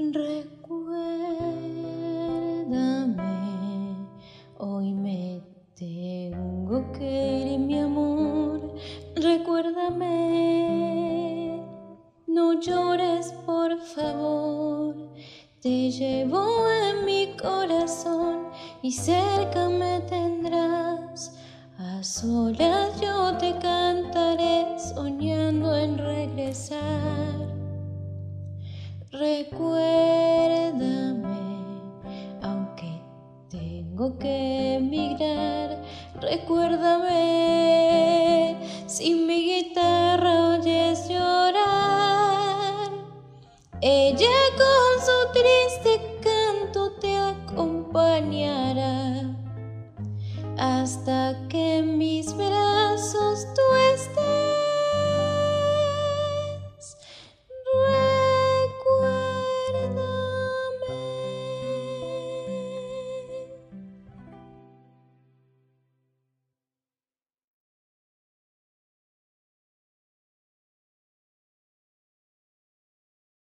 Recuérdame, hoy me tengo que ir, mi amor. Recuérdame, no llores, por favor. Te llevo en mi corazón y cerca me tendrás. A solas yo te cantaré soñando en regresar. Recuérdame, aunque tengo que emigrar, recuérdame, si mi guitarra oyes llorar. Ella con su triste canto te acompañará hasta que mis verás